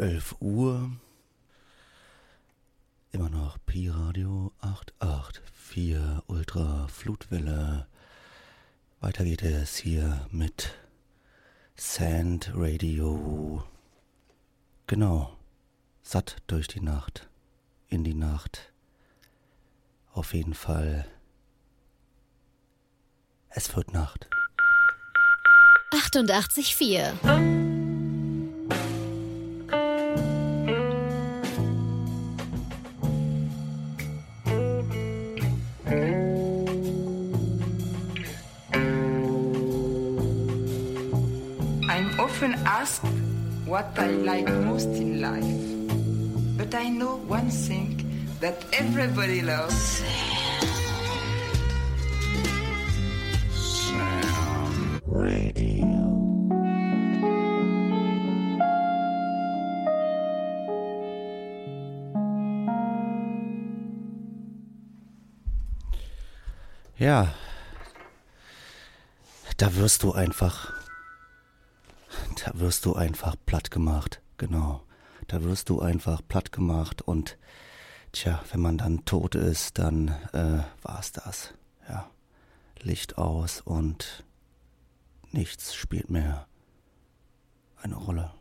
11 Uhr. Immer noch Pi Radio 884 Ultra Flutwelle. Weiter geht es hier mit Sand Radio. Genau. Satt durch die Nacht. In die Nacht. Auf jeden Fall. Es wird Nacht. 88,4 asked what I like most in life. But I know one thing that everybody loves. Ja, da wirst du einfach da wirst du einfach platt gemacht. Genau. Da wirst du einfach platt gemacht und tja, wenn man dann tot ist, dann äh, war's das. Ja. Licht aus und nichts spielt mehr eine Rolle.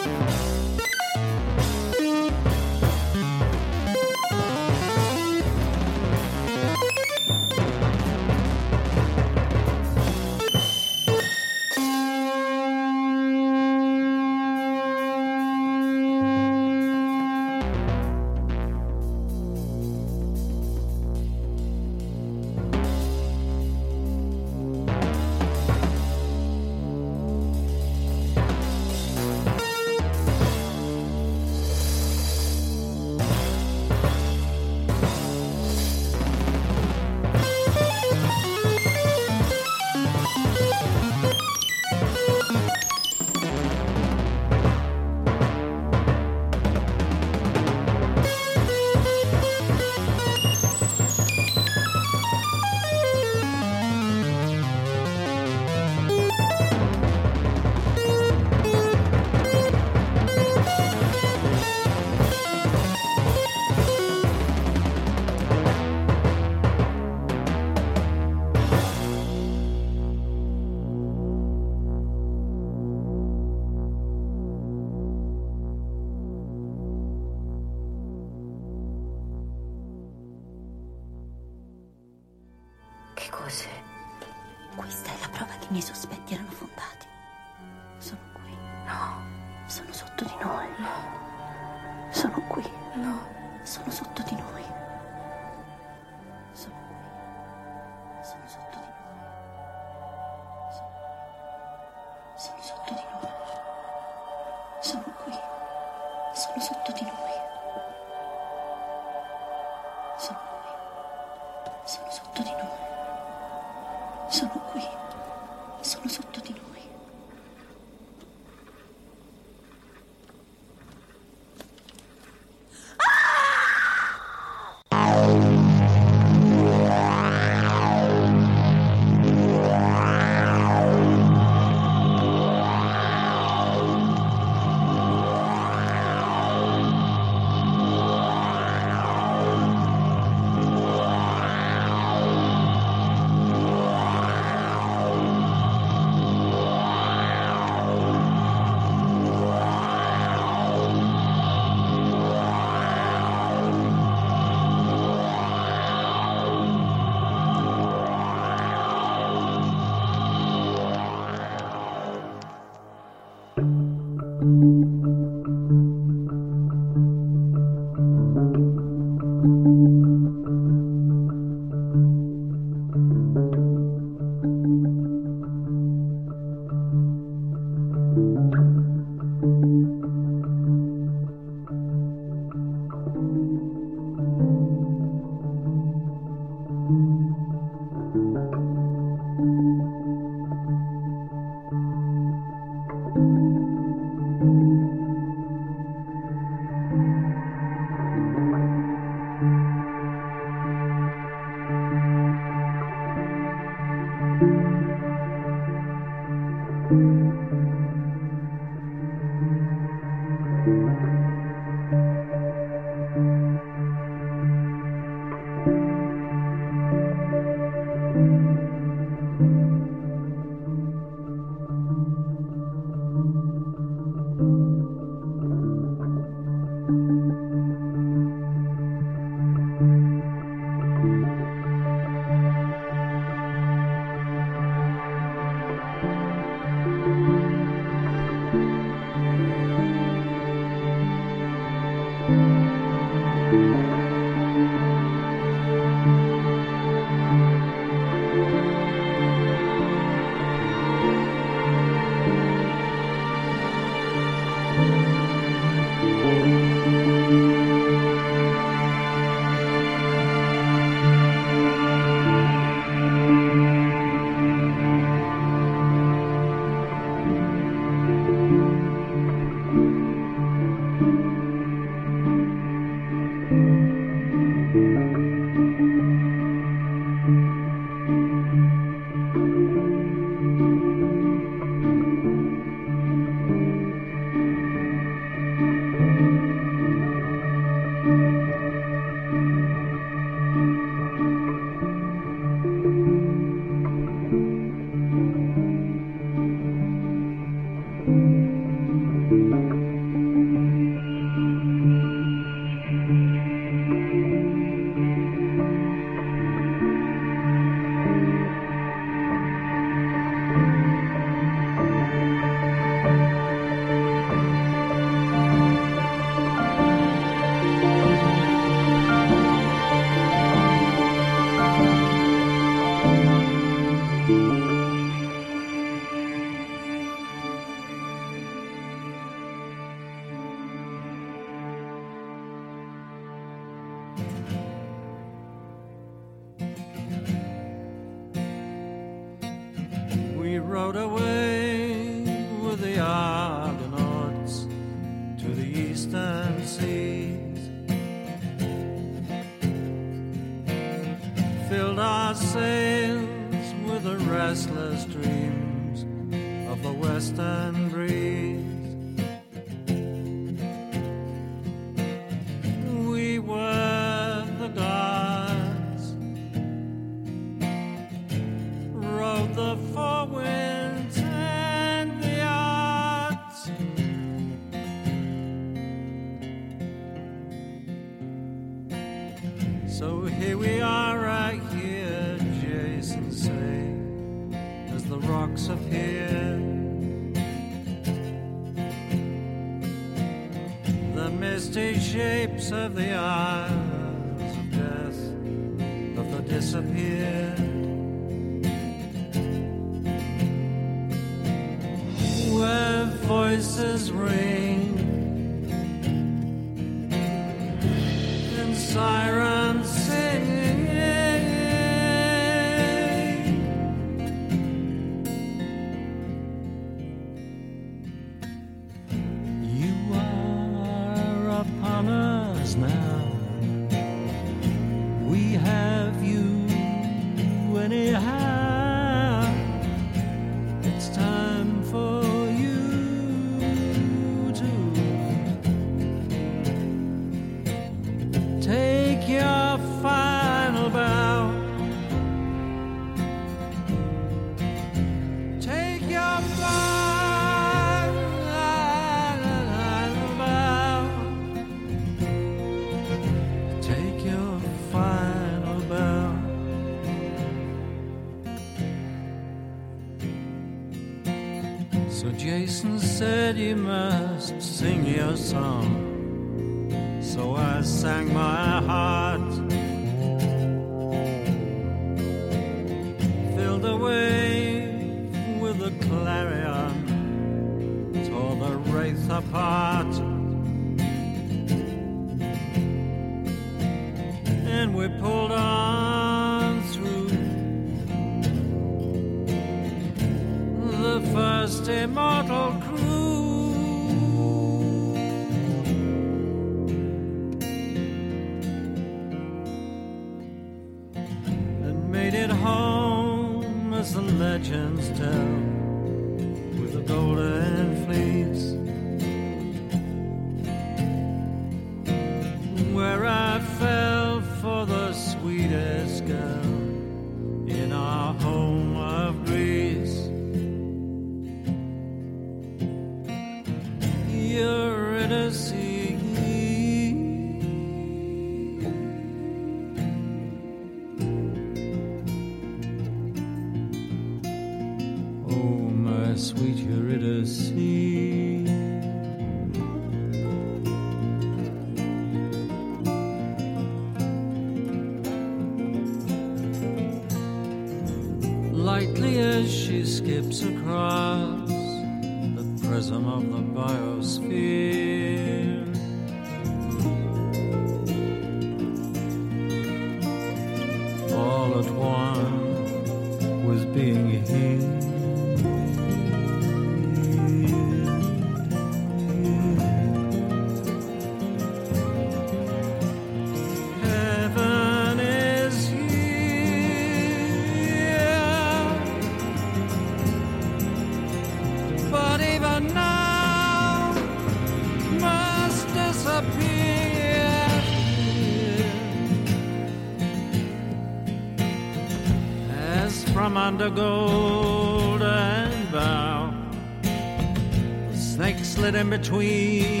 under golden bough. The snake slid in between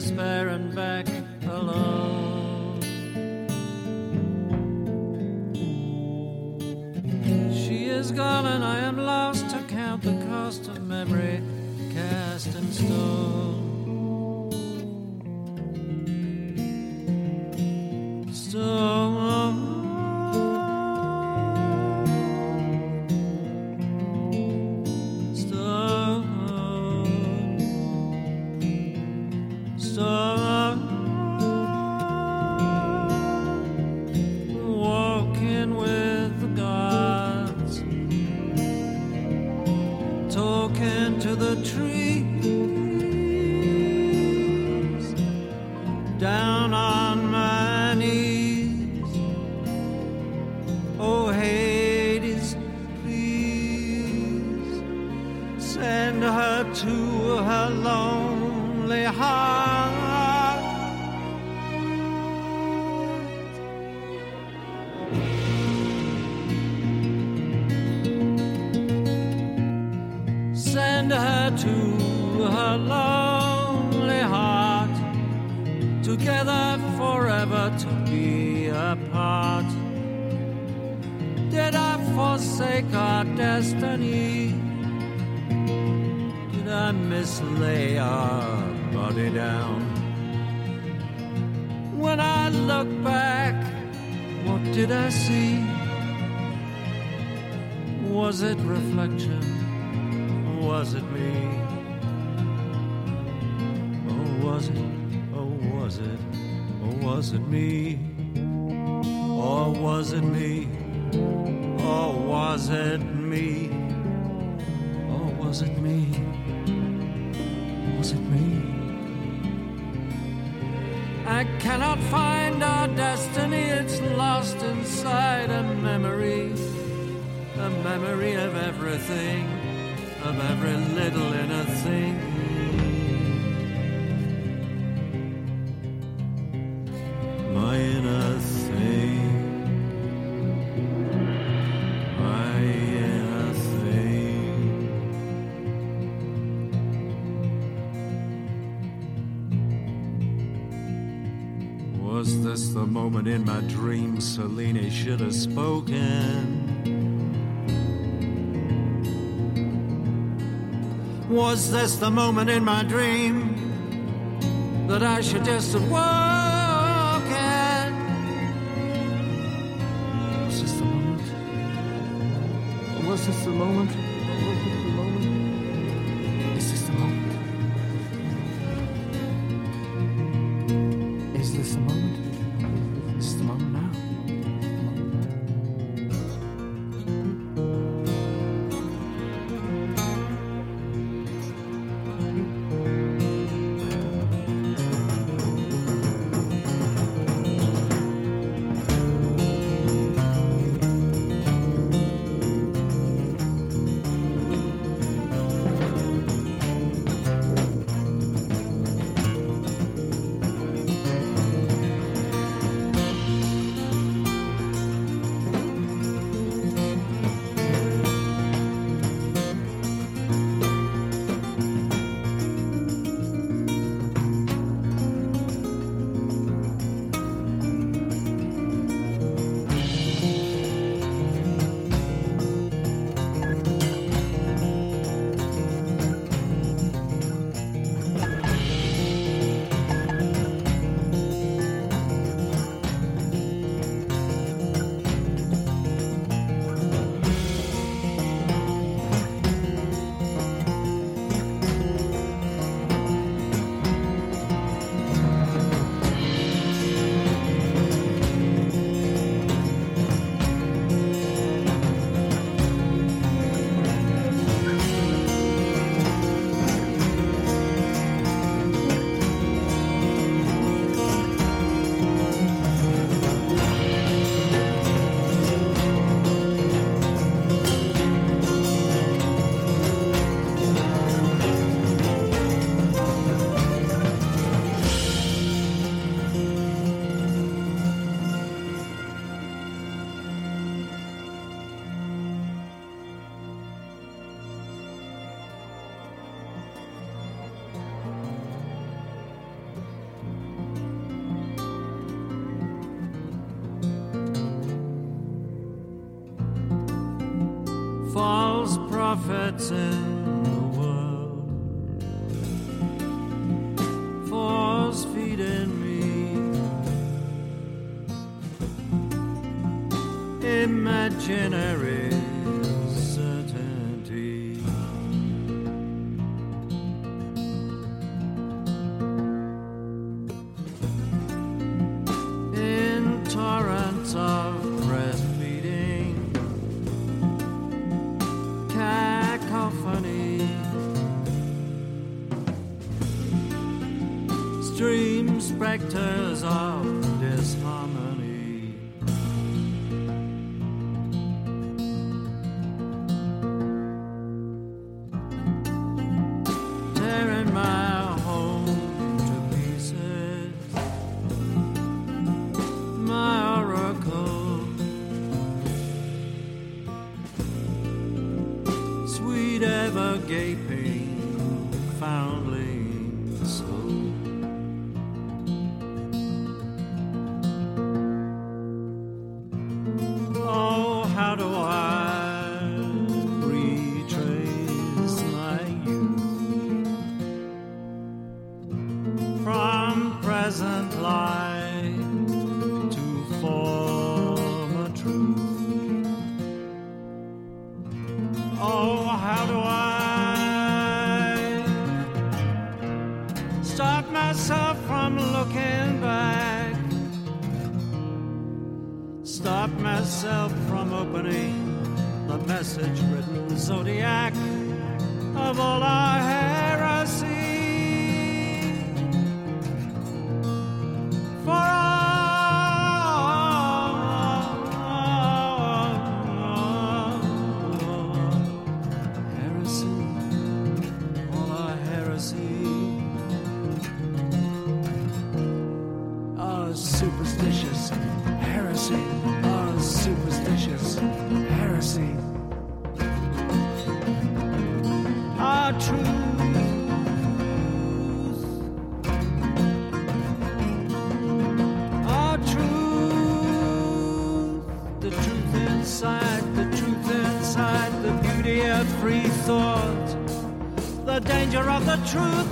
despair and vain. Was it reflection? Was it me? Oh, was it? Oh, was it? Or was it me? Or was it me? Or was it me? Or was it me? Was it me? I cannot find our destiny, it's lost inside a memory. A memory of everything, of every little inner thing. Was this the moment in my dream Selene should have spoken? Was this the moment in my dream that I should just have truth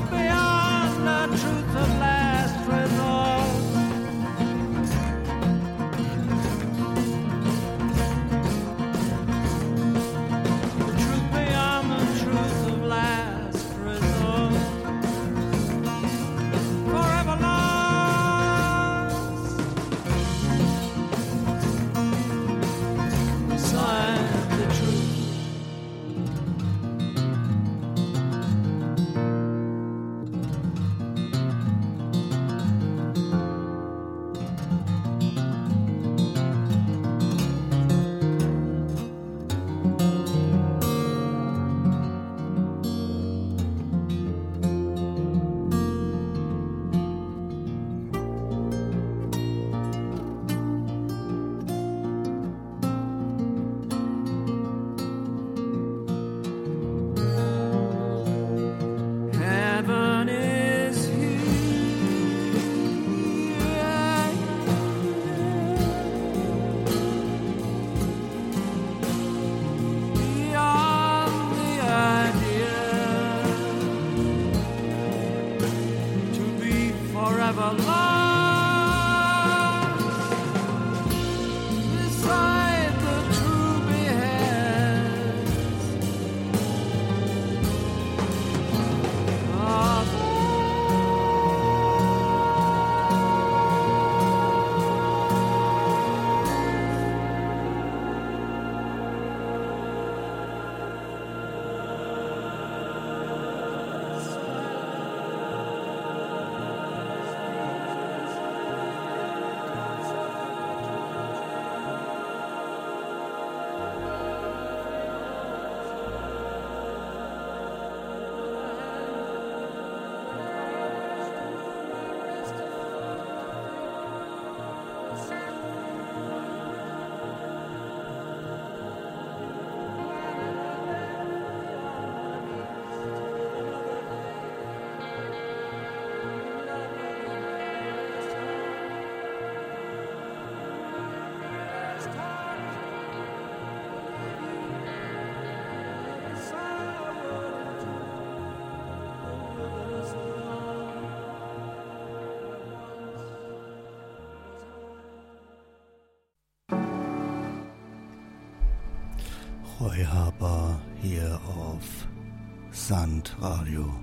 Harper hier auf Sandradio.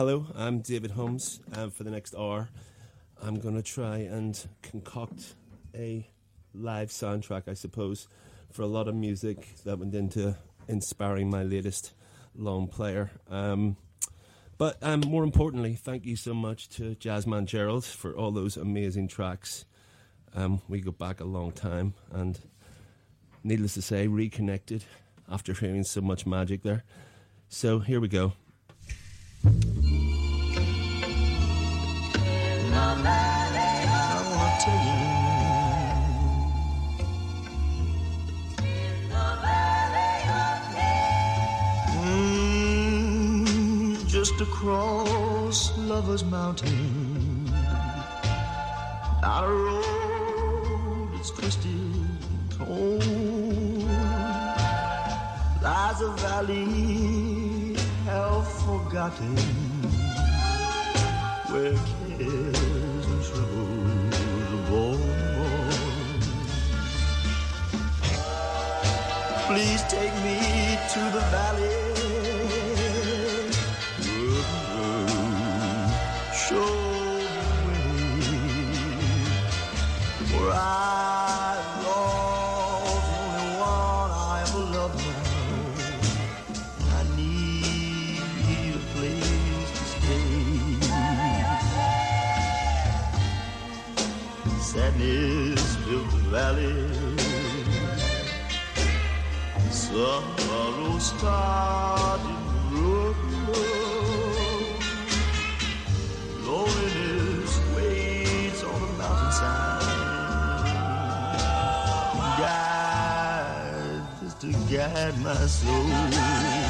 Hello, I'm David Holmes. Um, for the next hour, I'm going to try and concoct a live soundtrack, I suppose, for a lot of music that went into inspiring my latest long player. Um, but um, more importantly, thank you so much to Jazzman Gerald for all those amazing tracks. Um, we go back a long time, and needless to say, reconnected after hearing so much magic there. So here we go. Mm, just across Lover's Mountain, not a road that's twisted torn, lies a valley half forgotten, where cares to the valley. Show the way. For I lost only one I ever loved now. I need a place to stay. Sadness the valley. Road. Loneliness waits on the mountainside. Just to guide my soul.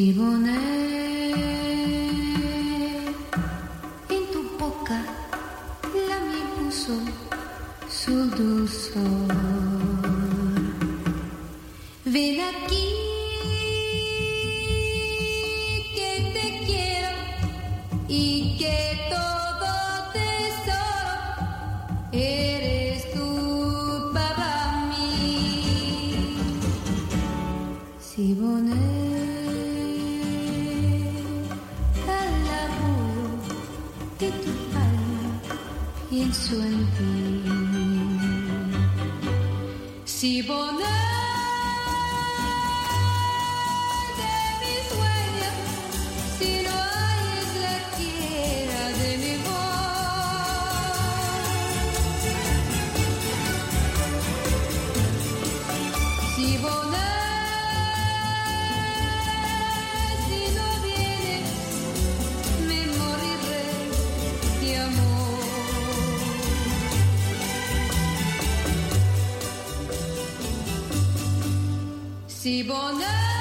기분에 Si bonheur.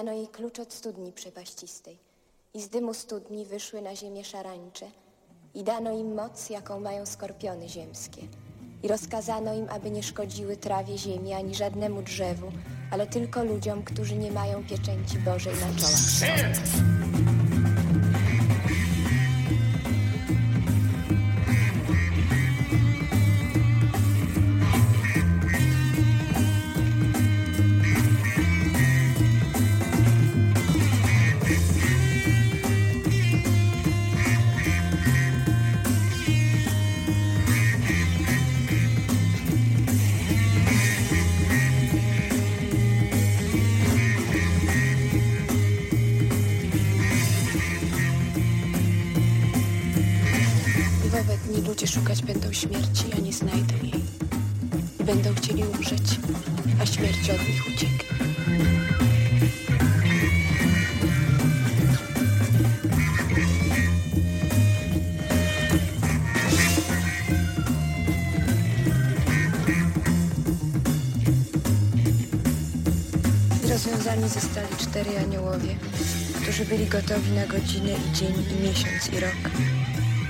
dano jej klucz od studni przepaścistej i z dymu studni wyszły na ziemię szarańcze i dano im moc, jaką mają skorpiony ziemskie. I rozkazano im, aby nie szkodziły trawie ziemi ani żadnemu drzewu, ale tylko ludziom, którzy nie mają pieczęci Bożej na czołach. gotowi na godziny i dzień i miesiąc i rok,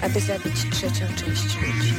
aby zabić trzecią część ludzi.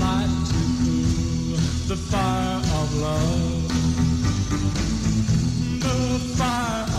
Light to cool the fire of love. The fire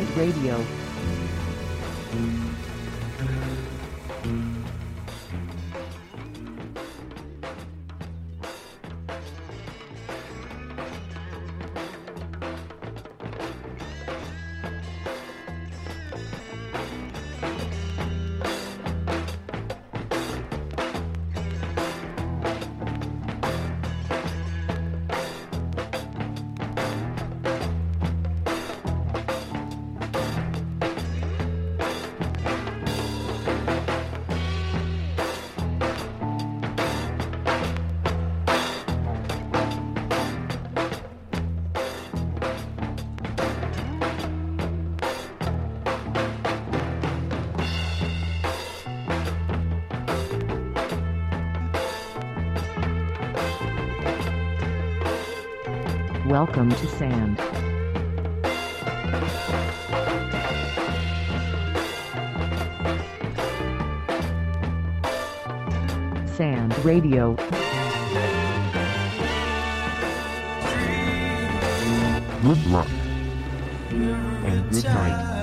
iHeartRadio Welcome to sand. Sand Radio. Good luck. And good night.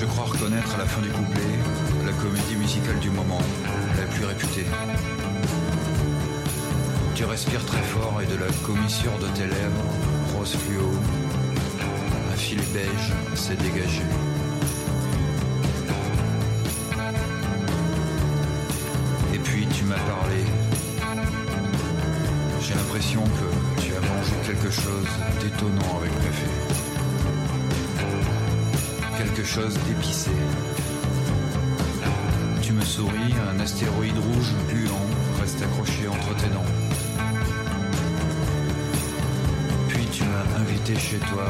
Je crois reconnaître à la fin du couplet la comédie musicale du moment, la plus réputée. Tu respires très fort et de la commissure de tes lèvres, rose fluo, un fil beige s'est dégagé. Et puis tu m'as parlé. J'ai l'impression que tu as mangé quelque chose d'étonnant avec chose. Tu me souris, un astéroïde rouge gluant reste accroché entre tes dents. Puis tu m'as invité chez toi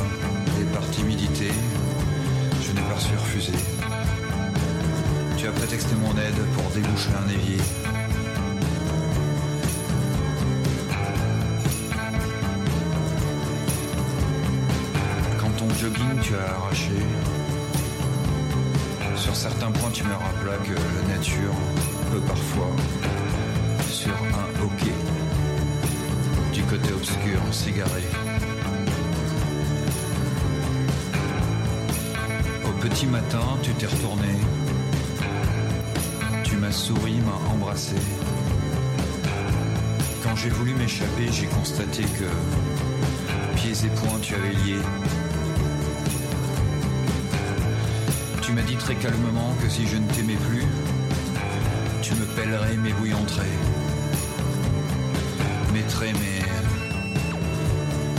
et par timidité, je n'ai pas su refuser. Tu as prétexté mon aide pour déboucher un évier. Quand ton jogging tu as arraché, certains points tu me rappela que la nature peut parfois, sur un hockey, du côté obscur cigaré. Au petit matin, tu t'es retourné. Tu m'as souri, m'as embrassé. Quand j'ai voulu m'échapper, j'ai constaté que pieds et poings tu avais lié. m'a dit très calmement que si je ne t'aimais plus, tu me pèlerais mes bouillons traits, mes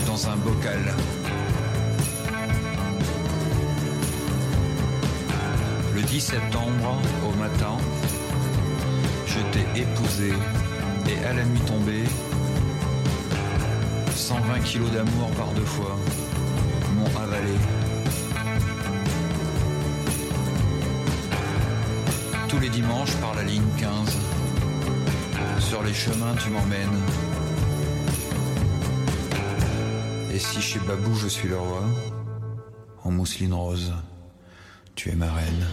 dans un bocal. Le 10 septembre, au matin, je t'ai épousé et à la nuit tombée, 120 kilos d'amour par deux fois m'ont avalé. dimanche par la ligne 15. Sur les chemins, tu m'emmènes. Et si chez Babou je suis le roi, en mousseline rose, tu es ma reine.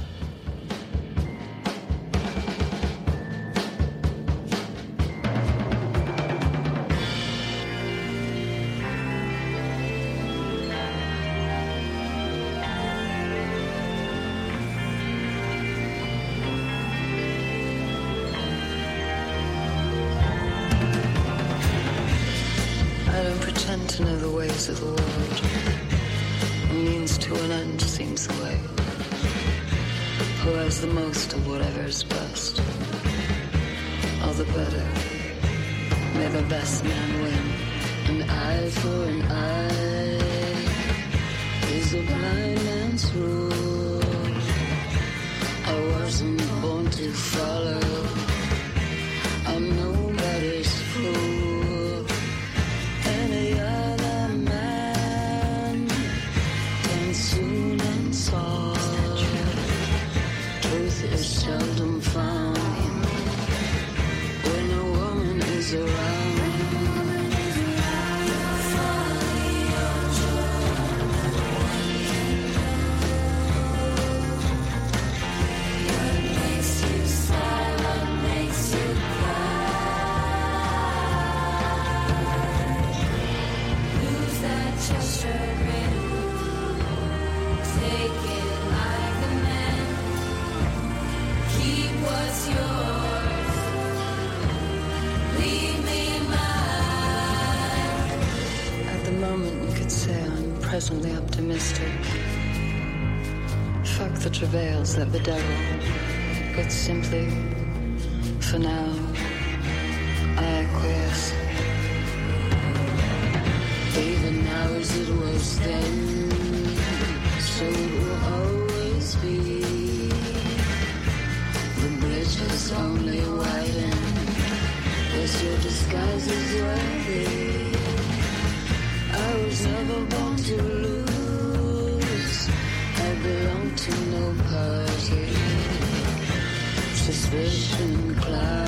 Fuck the travails that the devil. It's simply, for now, Vision disinclined.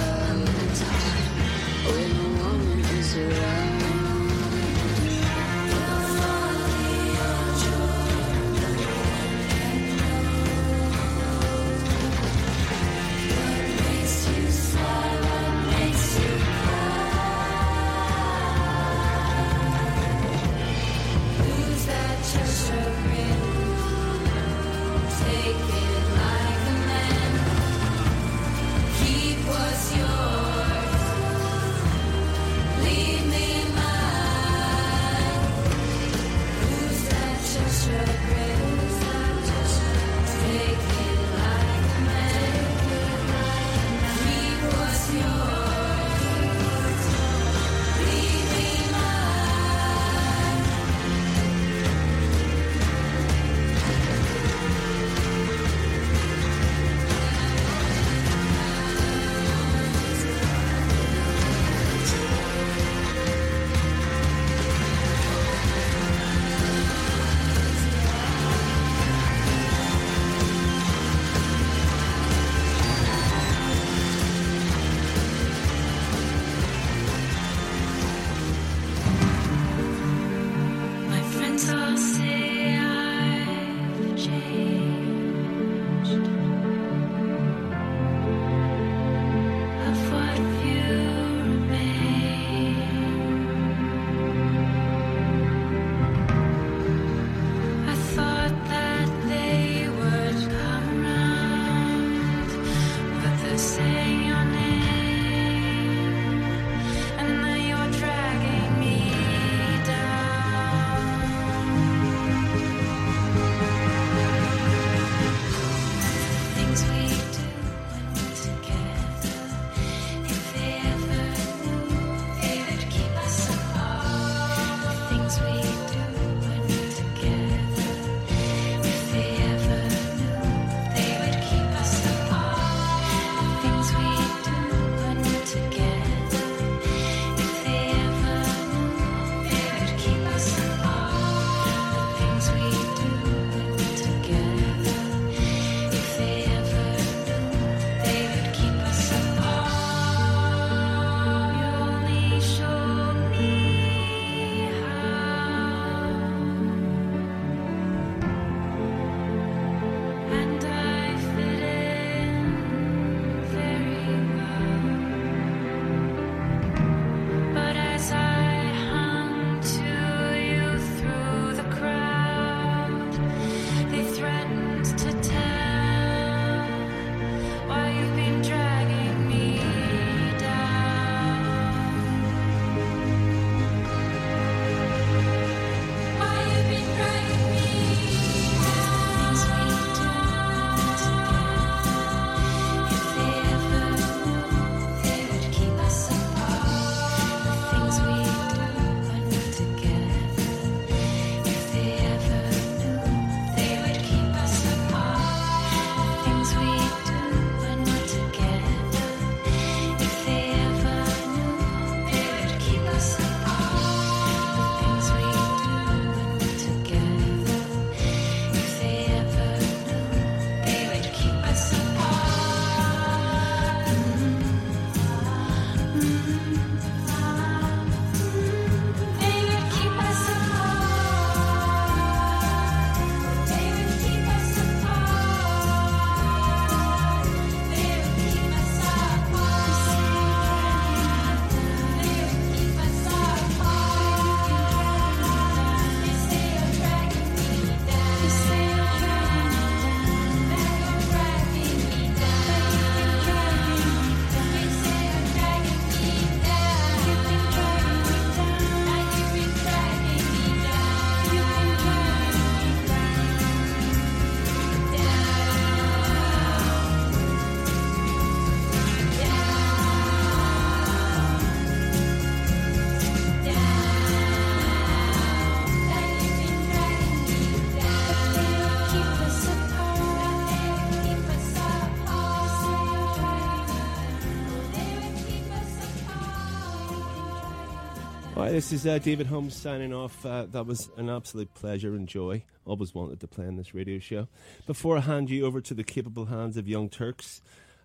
Hi, this is uh, David Holmes signing off. Uh, that was an absolute pleasure and joy. Always wanted to play on this radio show. Before I hand you over to the capable hands of Young Turks,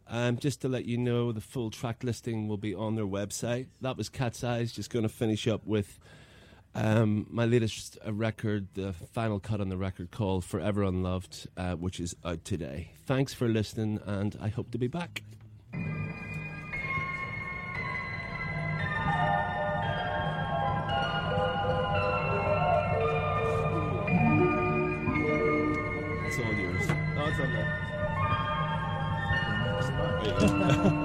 um, just to let you know, the full track listing will be on their website. That was Cat's Eyes. Just going to finish up with um, my latest uh, record, the final cut on the record called Forever Unloved, uh, which is out today. Thanks for listening, and I hope to be back. いや、でも。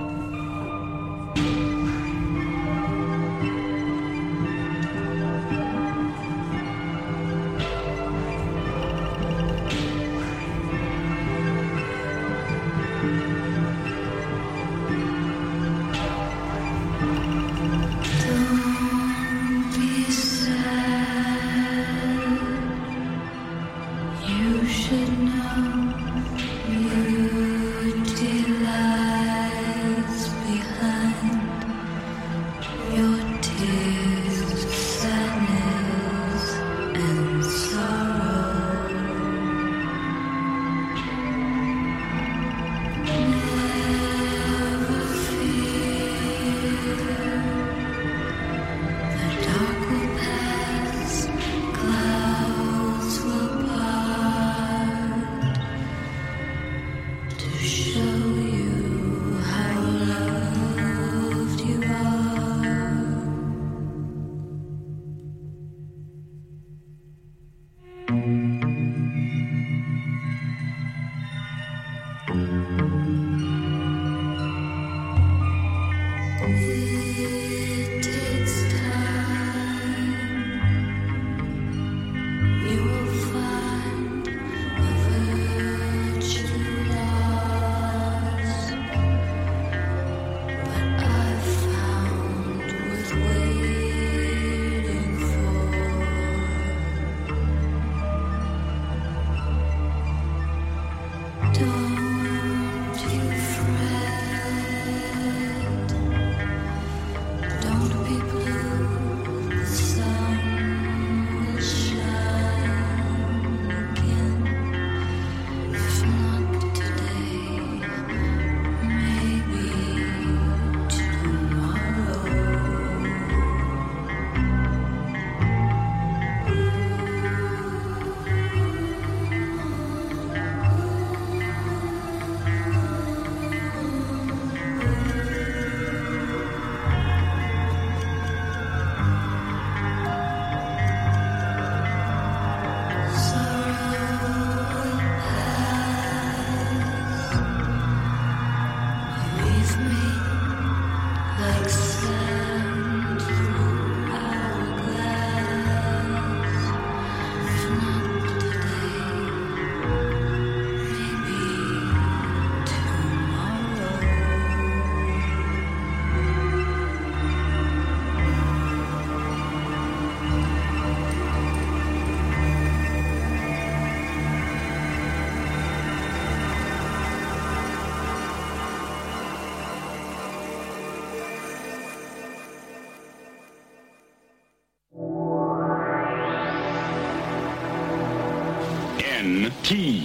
T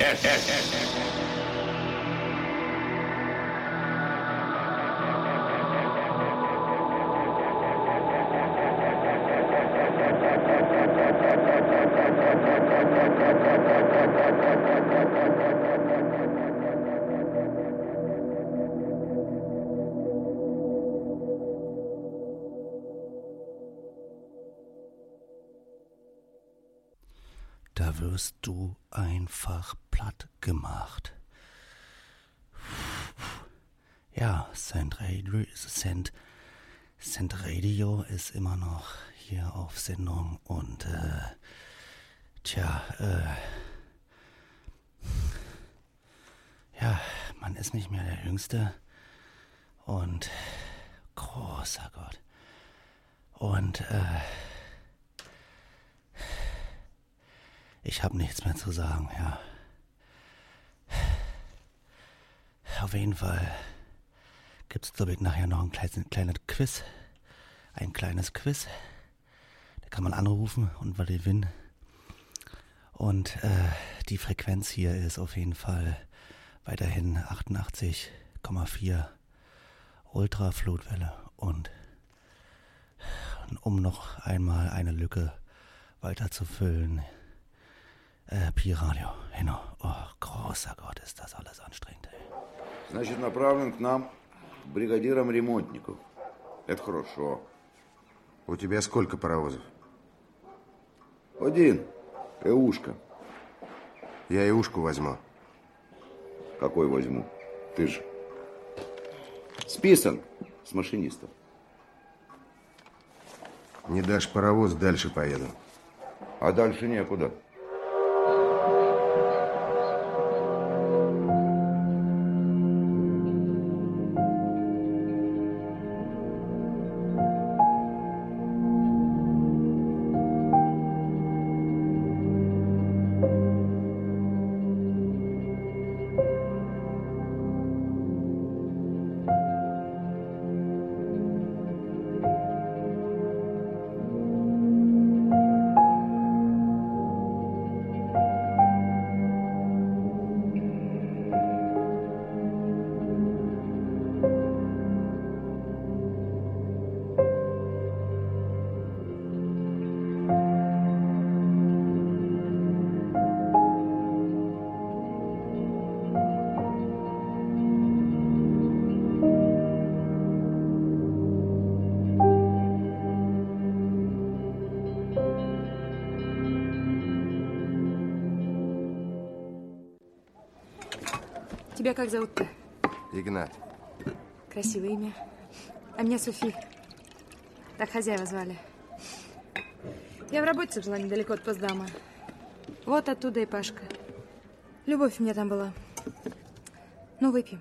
S S. ist immer noch hier auf Sendung und äh, tja, äh, ja, man ist nicht mehr der Jüngste und großer Gott. Und äh, ich habe nichts mehr zu sagen, ja. Auf jeden Fall gibt es, glaube ich, nachher noch ein kleines, kleines Quiz ein kleines Quiz. Da kann man anrufen und gewinnen. Und äh, die Frequenz hier ist auf jeden Fall weiterhin 88,4 Ultraflutwelle. Und um noch einmal eine Lücke weiter zu füllen, äh, Pi-Radio. Genau. Oh, großer Gott, ist das alles anstrengend. Ey. Значит, направлен к нам бригадиром ремонтников. Это хорошо. У тебя сколько паровозов? Один. Эушка. Я Иушку возьму. Какой возьму? Ты же. Списан с машинистов. Не дашь паровоз, дальше поеду. А дальше некуда. Как зовут-то? Игнат. Красивое имя. А меня Софи. Так хозяева звали. Я в работе жила недалеко от Поздама. Вот оттуда и Пашка. Любовь у меня там была. Ну, выпьем.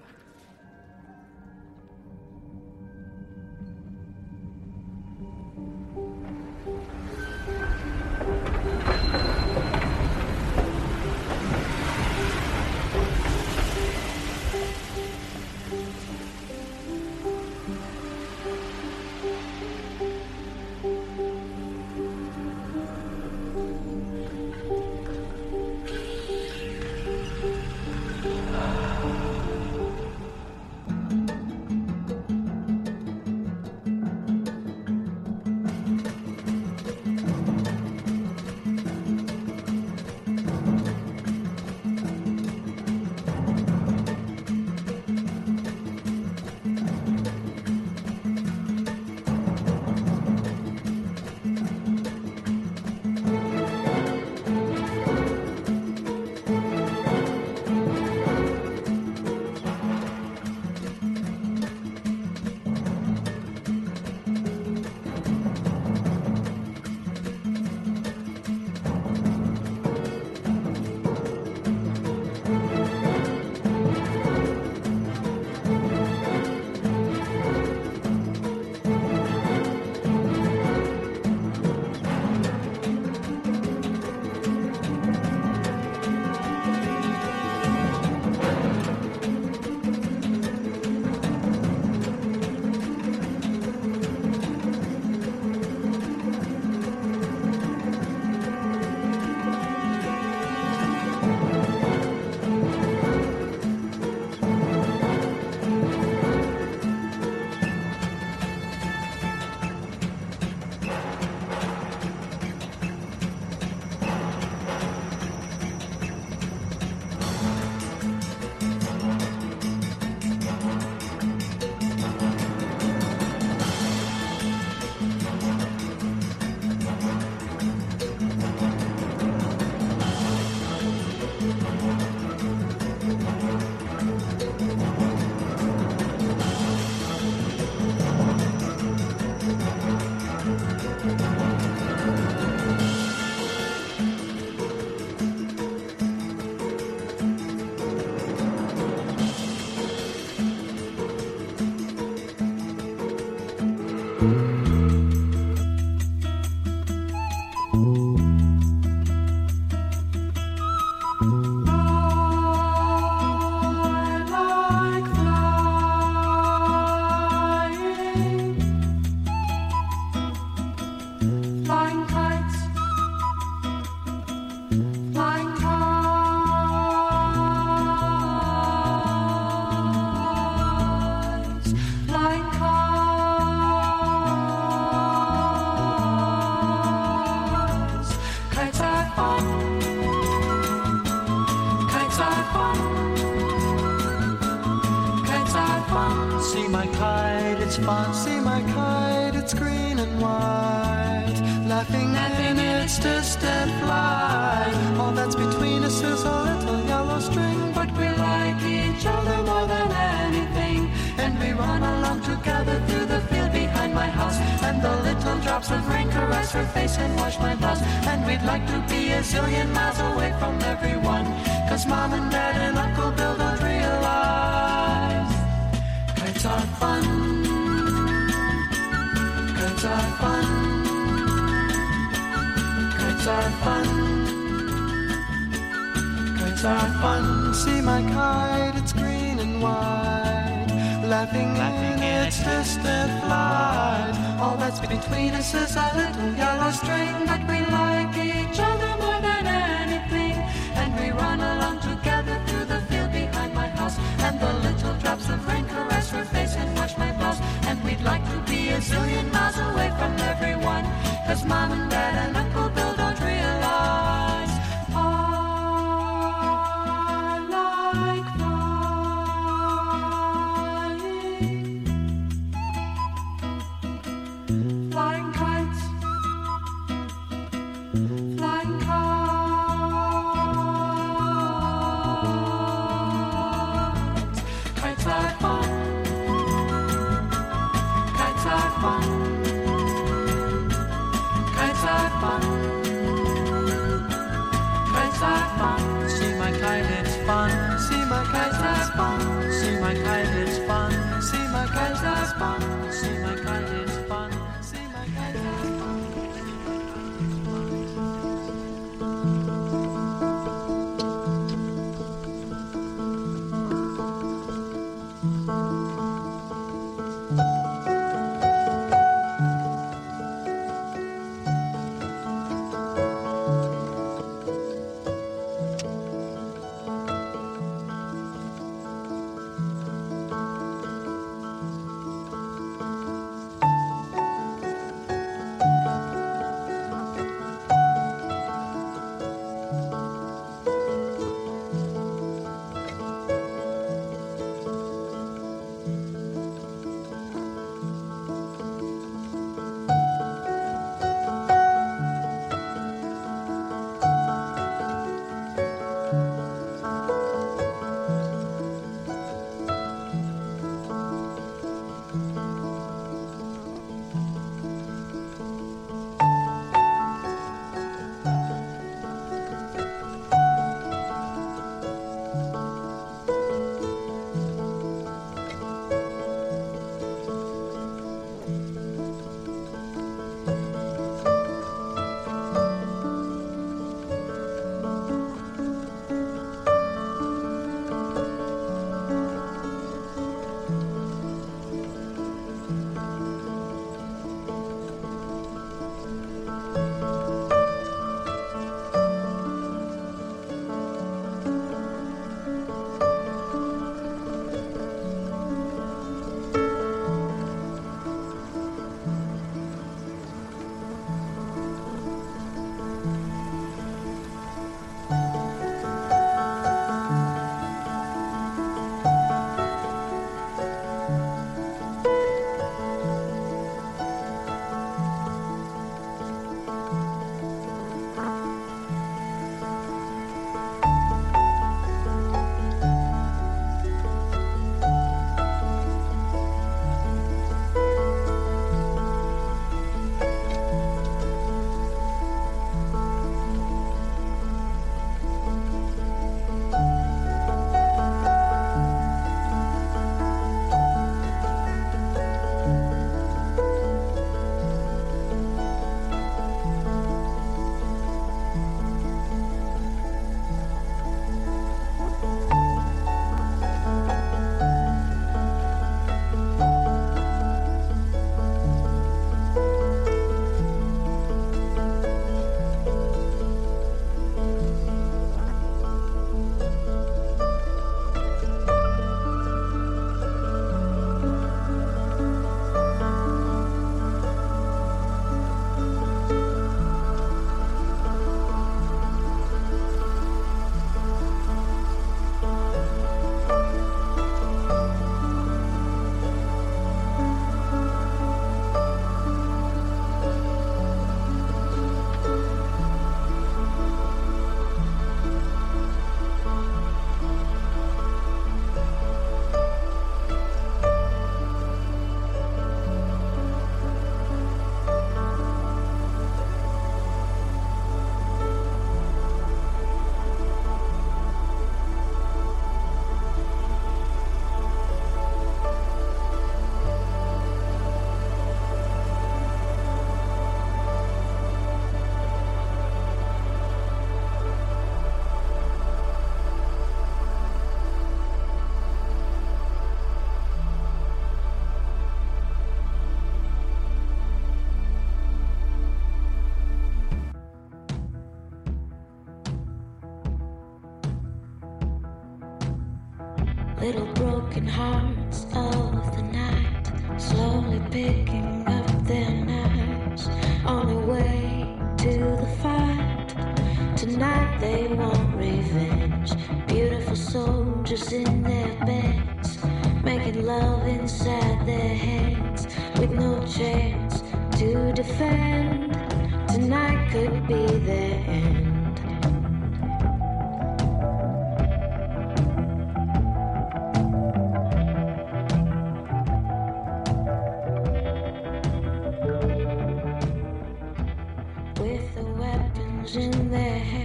In their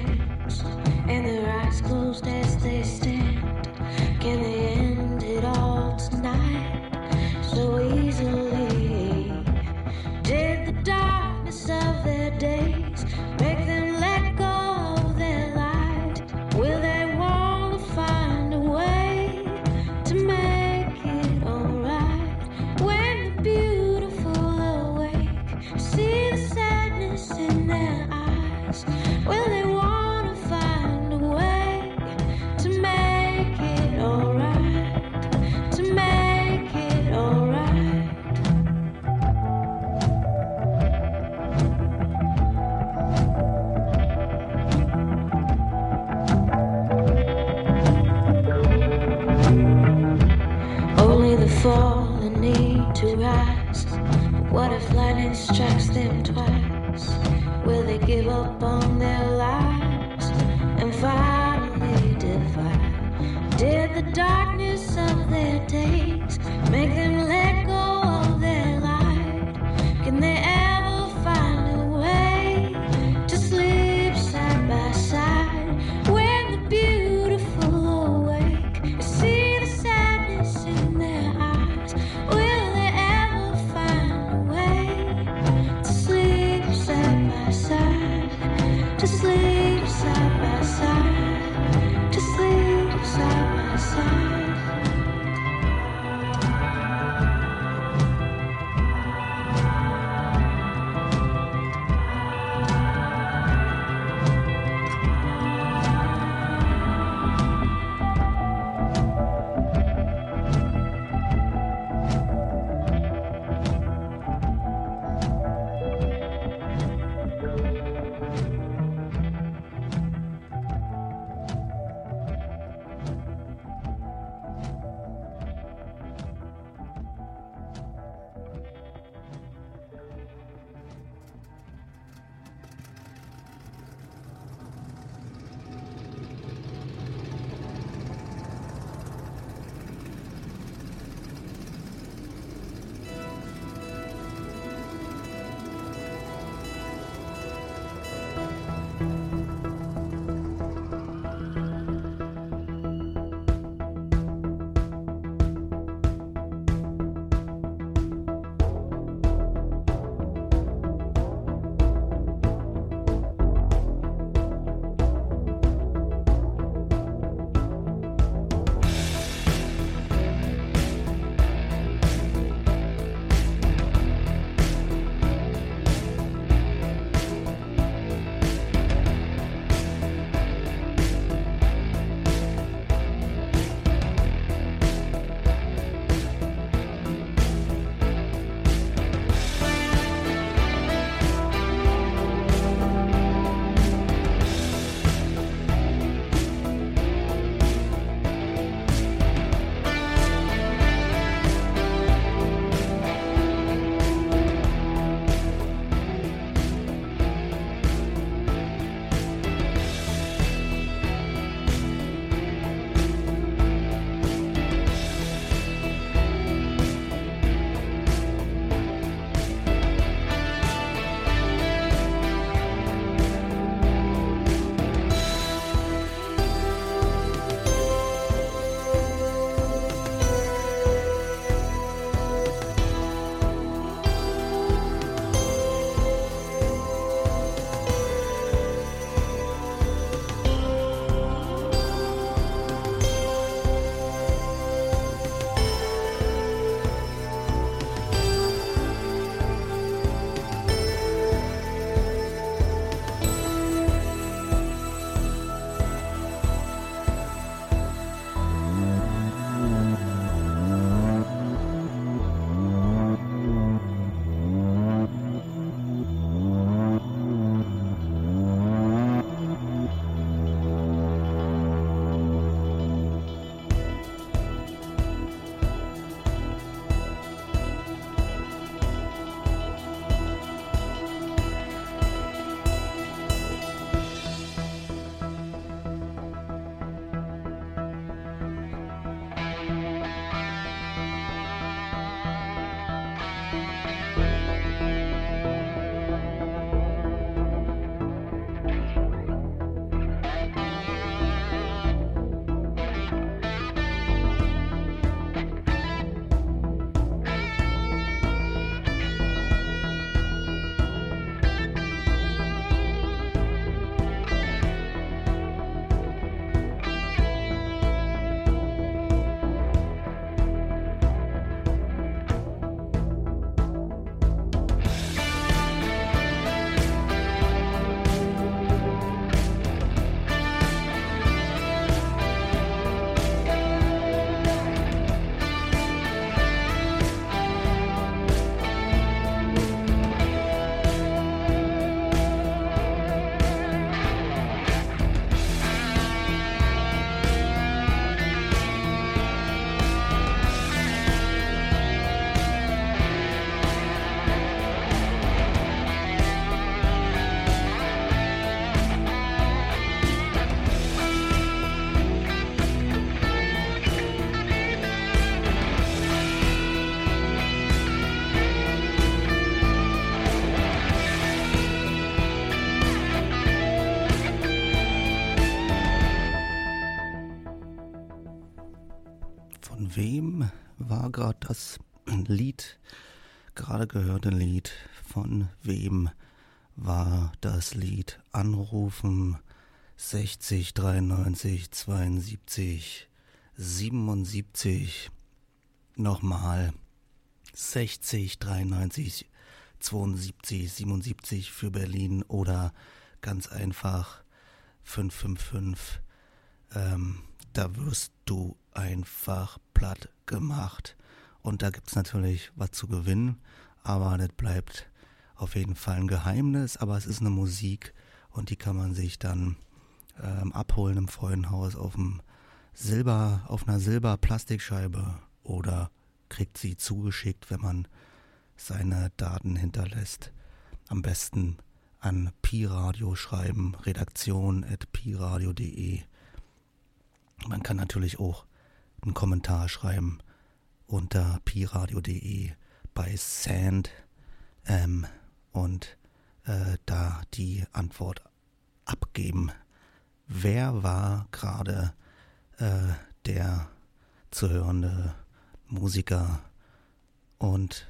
gerade gehörte Lied. Von wem war das Lied? Anrufen 60 93 72 77. Nochmal 60 93 72 77 für Berlin oder ganz einfach 555. Ähm, da wirst du einfach platt gemacht. Und da gibt's natürlich was zu gewinnen, aber das bleibt auf jeden Fall ein Geheimnis, aber es ist eine Musik und die kann man sich dann ähm, abholen im Freudenhaus auf dem Silber, auf einer Silberplastikscheibe oder kriegt sie zugeschickt, wenn man seine Daten hinterlässt. Am besten an Pi-Radio schreiben, redaktion at piradio.de. Man kann natürlich auch einen Kommentar schreiben unter piradio.de bei Sand ähm, und äh, da die Antwort abgeben. Wer war gerade äh, der zu hörende Musiker? Und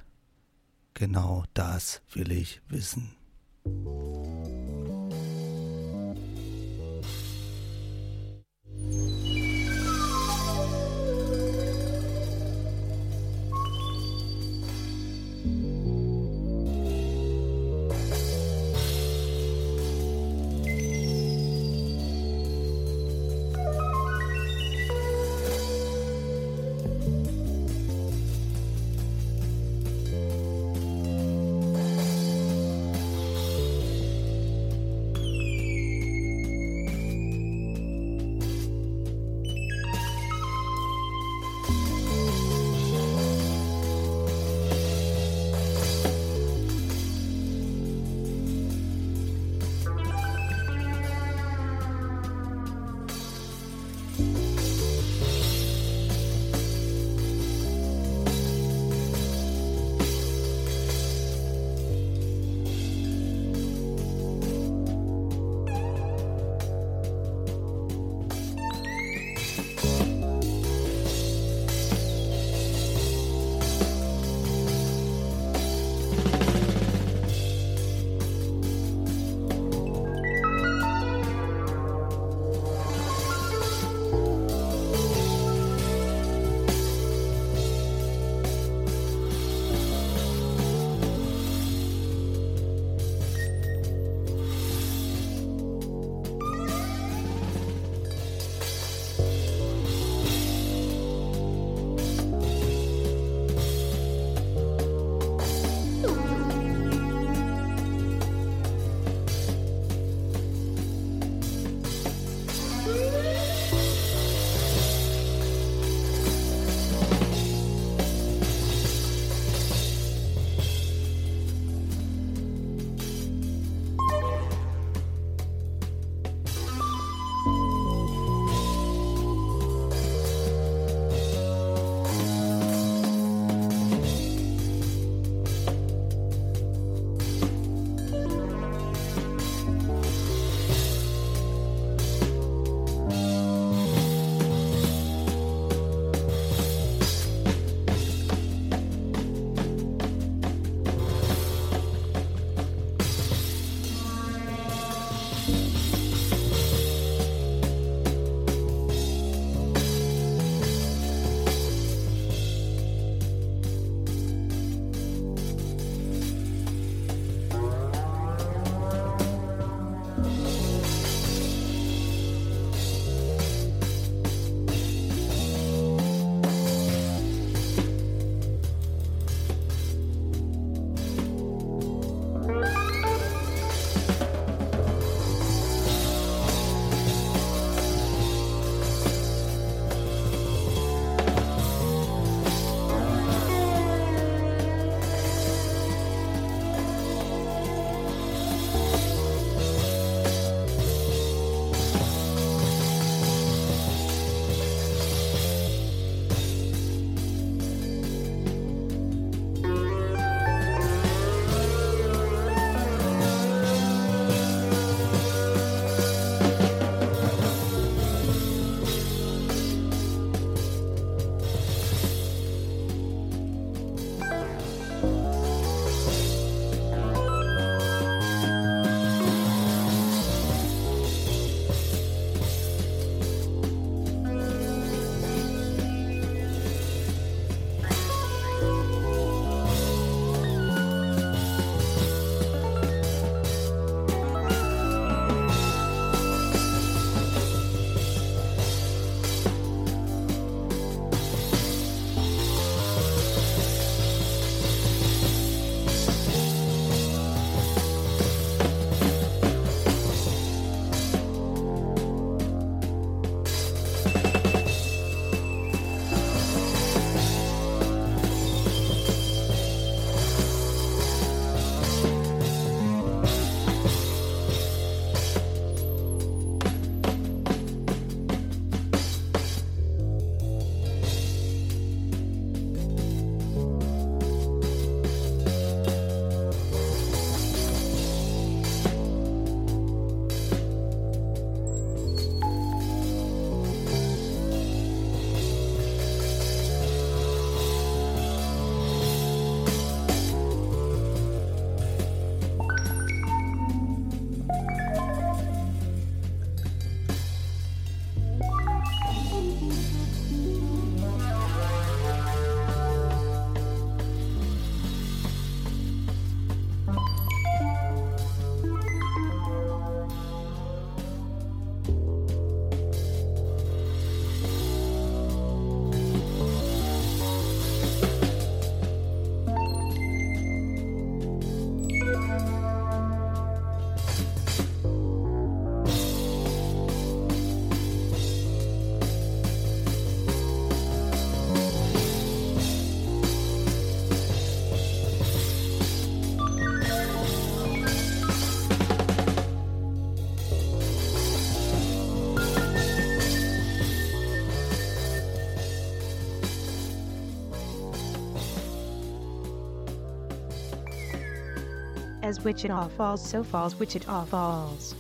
genau das will ich wissen. As Wichita Falls, so falls Wichita Falls.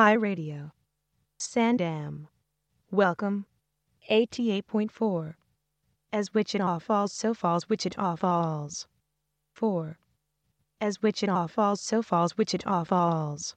Pi Radio. Sand FM. Welcome. 88.4. As Wichita Falls, so falls Wichita Falls. 4. As Wichita Falls, so falls Wichita Falls.